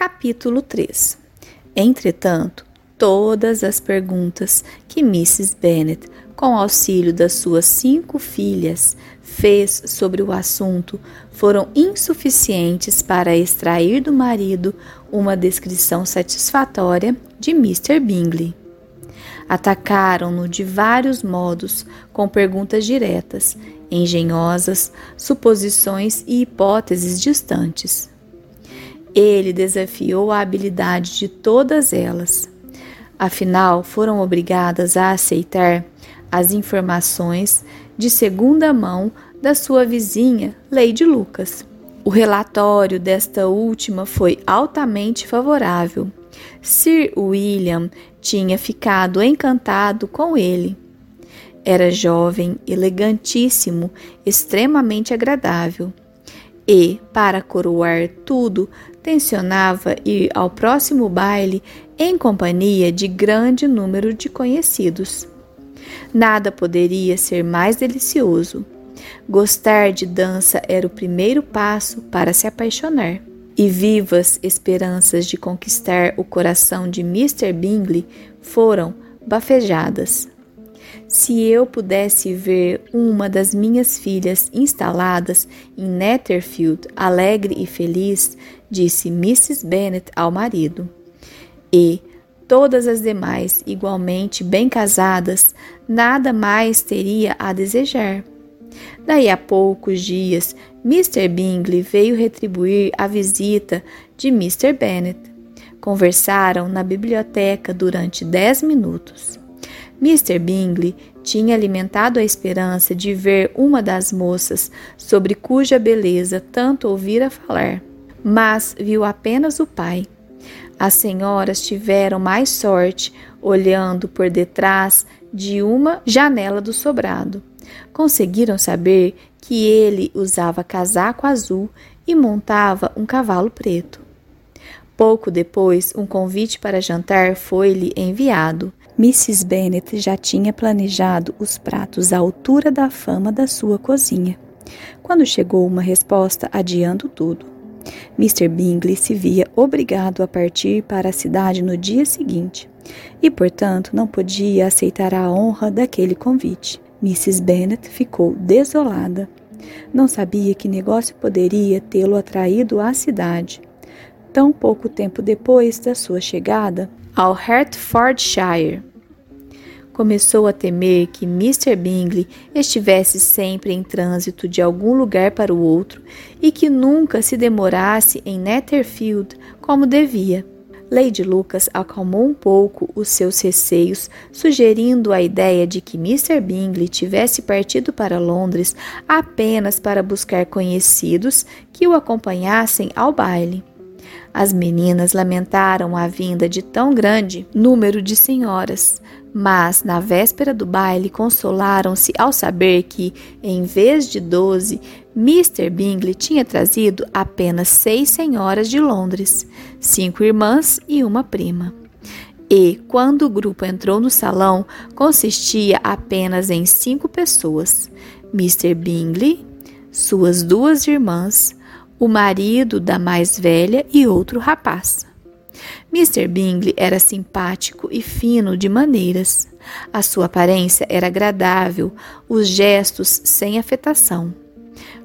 Capítulo 3 Entretanto, todas as perguntas que Mrs. Bennet, com auxílio das suas cinco filhas, fez sobre o assunto foram insuficientes para extrair do marido uma descrição satisfatória de Mr. Bingley. Atacaram-no de vários modos, com perguntas diretas, engenhosas, suposições e hipóteses distantes. Ele desafiou a habilidade de todas elas. Afinal, foram obrigadas a aceitar as informações de segunda mão da sua vizinha, Lady Lucas. O relatório desta última foi altamente favorável. Sir William tinha ficado encantado com ele. Era jovem, elegantíssimo, extremamente agradável. E, para coroar tudo, tensionava ir ao próximo baile em companhia de grande número de conhecidos. Nada poderia ser mais delicioso. Gostar de dança era o primeiro passo para se apaixonar. E vivas esperanças de conquistar o coração de Mr. Bingley foram bafejadas. Se eu pudesse ver uma das minhas filhas instaladas em Netherfield, alegre e feliz, disse Mrs. Bennet ao marido, e todas as demais igualmente bem casadas, nada mais teria a desejar. Daí a poucos dias, Mr. Bingley veio retribuir a visita de Mr. Bennet. Conversaram na biblioteca durante dez minutos. Mr. Bingley tinha alimentado a esperança de ver uma das moças sobre cuja beleza tanto ouvira falar, mas viu apenas o pai. As senhoras tiveram mais sorte olhando por detrás de uma janela do sobrado. Conseguiram saber que ele usava casaco azul e montava um cavalo preto. Pouco depois, um convite para jantar foi-lhe enviado. Mrs. Bennet já tinha planejado os pratos à altura da fama da sua cozinha. Quando chegou uma resposta adiando tudo, Mr. Bingley se via obrigado a partir para a cidade no dia seguinte e, portanto, não podia aceitar a honra daquele convite. Mrs. Bennet ficou desolada. Não sabia que negócio poderia tê-lo atraído à cidade. Tão pouco tempo depois da sua chegada ao Hertfordshire, começou a temer que Mr. Bingley estivesse sempre em trânsito de algum lugar para o outro e que nunca se demorasse em Netherfield como devia. Lady Lucas acalmou um pouco os seus receios, sugerindo a ideia de que Mr. Bingley tivesse partido para Londres apenas para buscar conhecidos que o acompanhassem ao baile. As meninas lamentaram a vinda de tão grande número de senhoras, mas na véspera do baile consolaram-se ao saber que, em vez de doze, Mr. Bingley tinha trazido apenas seis senhoras de Londres, cinco irmãs e uma prima. E, quando o grupo entrou no salão, consistia apenas em cinco pessoas: Mr. Bingley, suas duas irmãs, o marido da mais velha e outro rapaz. Mr. Bingley era simpático e fino de maneiras. A sua aparência era agradável, os gestos sem afetação.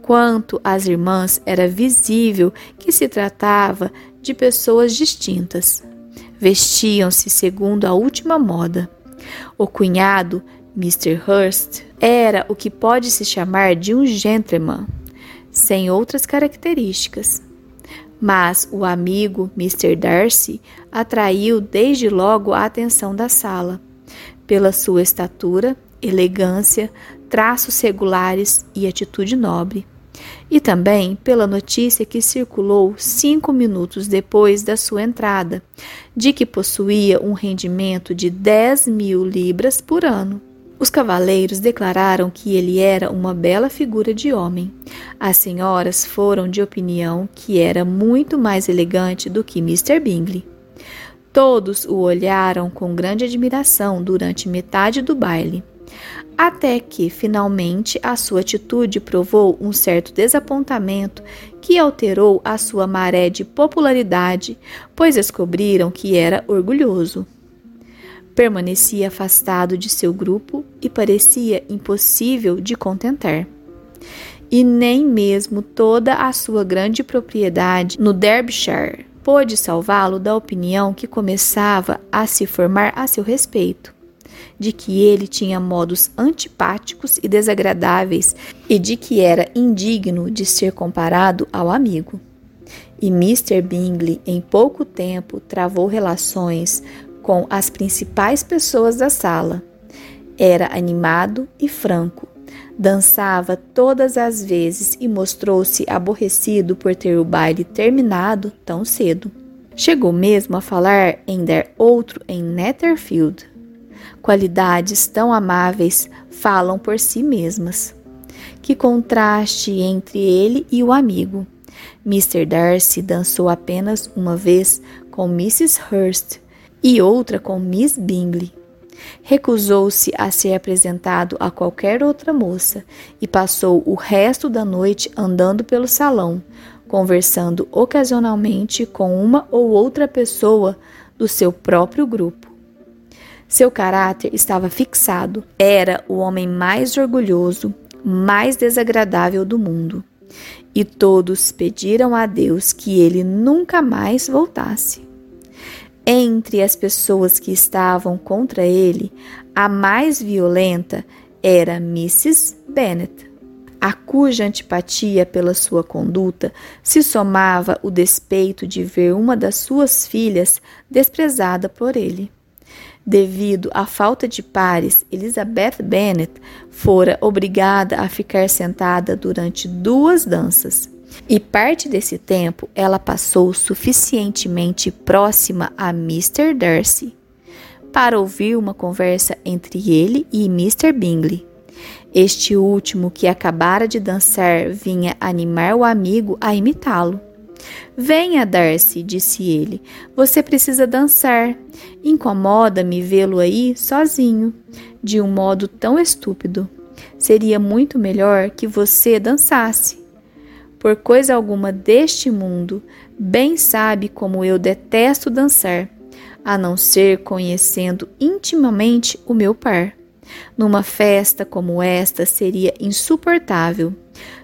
Quanto às irmãs, era visível que se tratava de pessoas distintas. Vestiam-se segundo a última moda. O cunhado, Mr. Hurst, era o que pode se chamar de um gentleman sem outras características. Mas o amigo Mr. Darcy atraiu desde logo a atenção da sala, pela sua estatura, elegância, traços regulares e atitude nobre, e também pela notícia que circulou cinco minutos depois da sua entrada, de que possuía um rendimento de 10 mil libras por ano. Os cavaleiros declararam que ele era uma bela figura de homem. As senhoras foram de opinião que era muito mais elegante do que Mr. Bingley. Todos o olharam com grande admiração durante metade do baile. Até que, finalmente, a sua atitude provou um certo desapontamento que alterou a sua maré de popularidade, pois descobriram que era orgulhoso. Permanecia afastado de seu grupo e parecia impossível de contentar. E nem mesmo toda a sua grande propriedade no Derbyshire pôde salvá-lo da opinião que começava a se formar a seu respeito, de que ele tinha modos antipáticos e desagradáveis e de que era indigno de ser comparado ao amigo. E Mr. Bingley, em pouco tempo, travou relações com as principais pessoas da sala. Era animado e franco. Dançava todas as vezes e mostrou-se aborrecido por ter o baile terminado tão cedo. Chegou mesmo a falar em dar outro em Netherfield. Qualidades tão amáveis falam por si mesmas. Que contraste entre ele e o amigo. Mr. Darcy dançou apenas uma vez com Mrs. Hurst e outra com Miss Bingley. Recusou-se a ser apresentado a qualquer outra moça e passou o resto da noite andando pelo salão, conversando ocasionalmente com uma ou outra pessoa do seu próprio grupo. Seu caráter estava fixado, era o homem mais orgulhoso, mais desagradável do mundo. E todos pediram a Deus que ele nunca mais voltasse. Entre as pessoas que estavam contra ele, a mais violenta era Mrs. Bennet, a cuja antipatia pela sua conduta se somava o despeito de ver uma das suas filhas desprezada por ele. Devido à falta de pares, Elizabeth Bennet fora obrigada a ficar sentada durante duas danças. E parte desse tempo ela passou suficientemente próxima a Mr. Darcy para ouvir uma conversa entre ele e Mr. Bingley. Este último, que acabara de dançar, vinha animar o amigo a imitá-lo. Venha, Darcy, disse ele. Você precisa dançar. Incomoda-me vê-lo aí sozinho, de um modo tão estúpido. Seria muito melhor que você dançasse por coisa alguma deste mundo, bem sabe como eu detesto dançar, a não ser conhecendo intimamente o meu par. Numa festa como esta seria insuportável.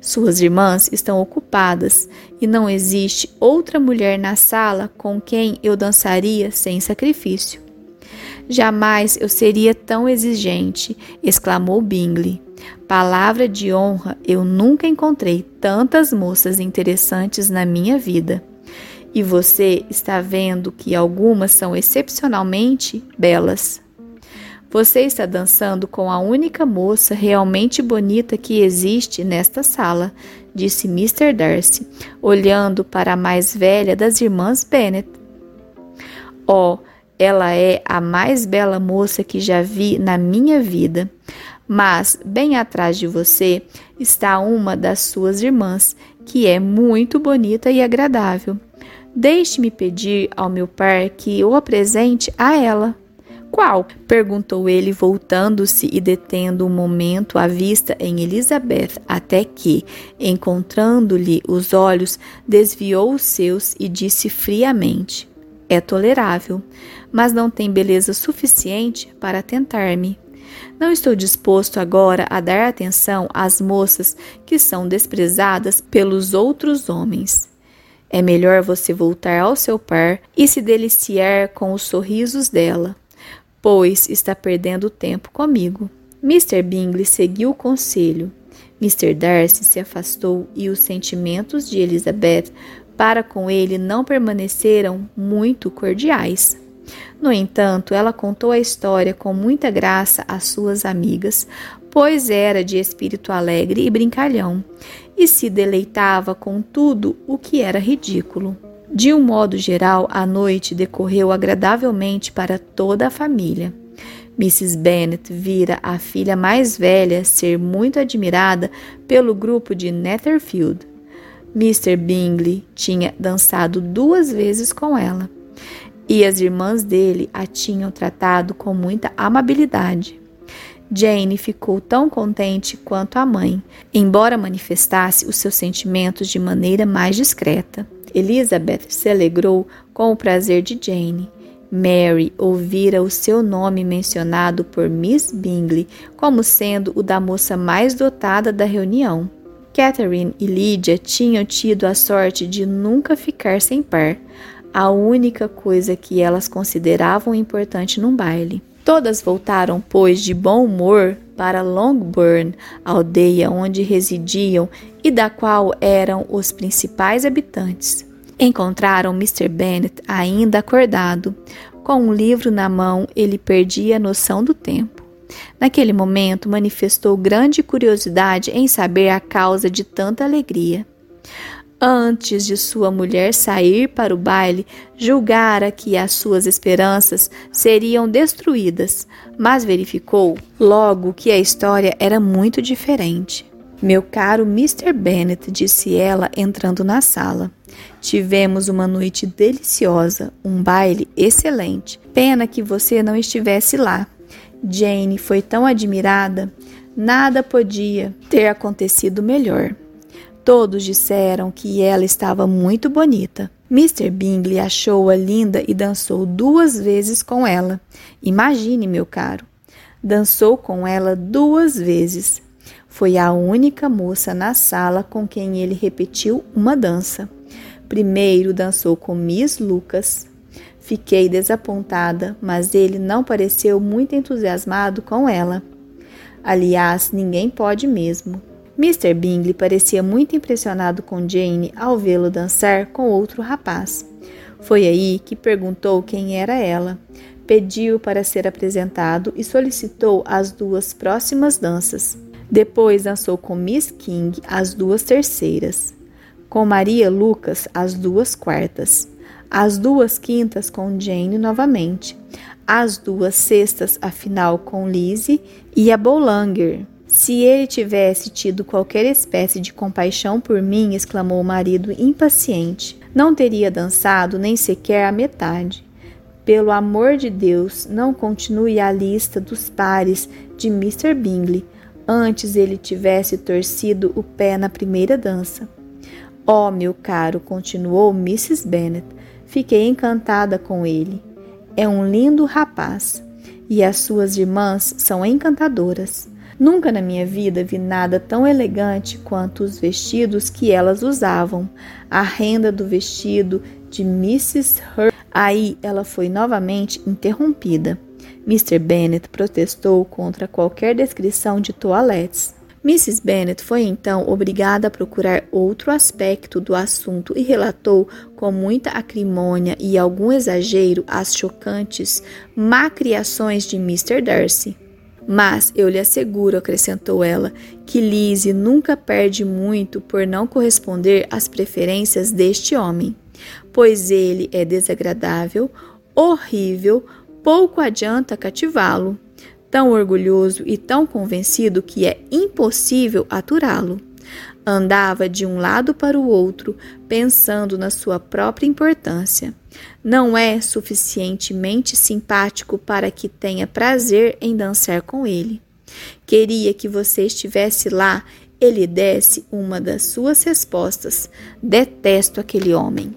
Suas irmãs estão ocupadas e não existe outra mulher na sala com quem eu dançaria sem sacrifício. Jamais eu seria tão exigente, exclamou Bingley. Palavra de honra, eu nunca encontrei tantas moças interessantes na minha vida. E você está vendo que algumas são excepcionalmente belas. Você está dançando com a única moça realmente bonita que existe nesta sala, disse Mr. Darcy, olhando para a mais velha das irmãs Bennet. Oh, ela é a mais bela moça que já vi na minha vida mas bem atrás de você está uma das suas irmãs, que é muito bonita e agradável. Deixe-me pedir ao meu par que o apresente a ela. Qual? perguntou ele, voltando-se e detendo um momento a vista em Elizabeth, até que, encontrando-lhe os olhos, desviou os seus e disse friamente: É tolerável, mas não tem beleza suficiente para tentar-me. Não estou disposto agora a dar atenção às moças que são desprezadas pelos outros homens. É melhor você voltar ao seu par e se deliciar com os sorrisos dela, pois está perdendo tempo comigo. Mr. Bingley seguiu o conselho. Mr. Darcy se afastou e os sentimentos de Elizabeth para com ele não permaneceram muito cordiais. No entanto, ela contou a história com muita graça às suas amigas, pois era de espírito alegre e brincalhão, e se deleitava com tudo o que era ridículo. De um modo geral, a noite decorreu agradavelmente para toda a família. Mrs. Bennet vira a filha mais velha ser muito admirada pelo grupo de Netherfield. Mr. Bingley tinha dançado duas vezes com ela e as irmãs dele a tinham tratado com muita amabilidade. Jane ficou tão contente quanto a mãe, embora manifestasse os seus sentimentos de maneira mais discreta. Elizabeth se alegrou com o prazer de Jane. Mary ouvira o seu nome mencionado por Miss Bingley como sendo o da moça mais dotada da reunião. Catherine e Lydia tinham tido a sorte de nunca ficar sem par, a única coisa que elas consideravam importante num baile. Todas voltaram, pois, de bom humor para Longbourn, aldeia onde residiam e da qual eram os principais habitantes. Encontraram Mr. Bennet ainda acordado. Com um livro na mão, ele perdia a noção do tempo. Naquele momento, manifestou grande curiosidade em saber a causa de tanta alegria. Antes de sua mulher sair para o baile, julgara que as suas esperanças seriam destruídas, mas verificou logo que a história era muito diferente. Meu caro Mr. Bennet, disse ela entrando na sala. Tivemos uma noite deliciosa, um baile excelente. Pena que você não estivesse lá. Jane foi tão admirada, nada podia ter acontecido melhor. Todos disseram que ela estava muito bonita. Mr. Bingley achou-a linda e dançou duas vezes com ela. Imagine, meu caro. Dançou com ela duas vezes. Foi a única moça na sala com quem ele repetiu uma dança. Primeiro dançou com Miss Lucas, Fiquei desapontada, mas ele não pareceu muito entusiasmado com ela. Aliás, ninguém pode mesmo. Mr. Bingley parecia muito impressionado com Jane ao vê-lo dançar com outro rapaz. Foi aí que perguntou quem era ela, pediu para ser apresentado e solicitou as duas próximas danças. Depois dançou com Miss King as duas terceiras, com Maria Lucas as duas quartas as duas quintas com Jane novamente, as duas sextas, afinal, com Lizzie e a Boulanger. Se ele tivesse tido qualquer espécie de compaixão por mim, exclamou o marido impaciente, não teria dançado nem sequer a metade. Pelo amor de Deus, não continue a lista dos pares de Mr. Bingley. Antes ele tivesse torcido o pé na primeira dança. Oh, meu caro, continuou Mrs. Bennet, Fiquei encantada com ele. É um lindo rapaz e as suas irmãs são encantadoras. Nunca na minha vida vi nada tão elegante quanto os vestidos que elas usavam. A renda do vestido de Mrs. Hur. Aí ela foi novamente interrompida. Mr. Bennet protestou contra qualquer descrição de toalettes. Mrs. Bennet foi então obrigada a procurar outro aspecto do assunto e relatou com muita acrimônia e algum exagero as chocantes macriações de Mr. Darcy. Mas eu lhe asseguro, acrescentou ela, que Lizzie nunca perde muito por não corresponder às preferências deste homem, pois ele é desagradável, horrível, pouco adianta cativá-lo tão orgulhoso e tão convencido que é impossível aturá-lo. Andava de um lado para o outro, pensando na sua própria importância. Não é suficientemente simpático para que tenha prazer em dançar com ele. Queria que você estivesse lá ele desse uma das suas respostas. Detesto aquele homem.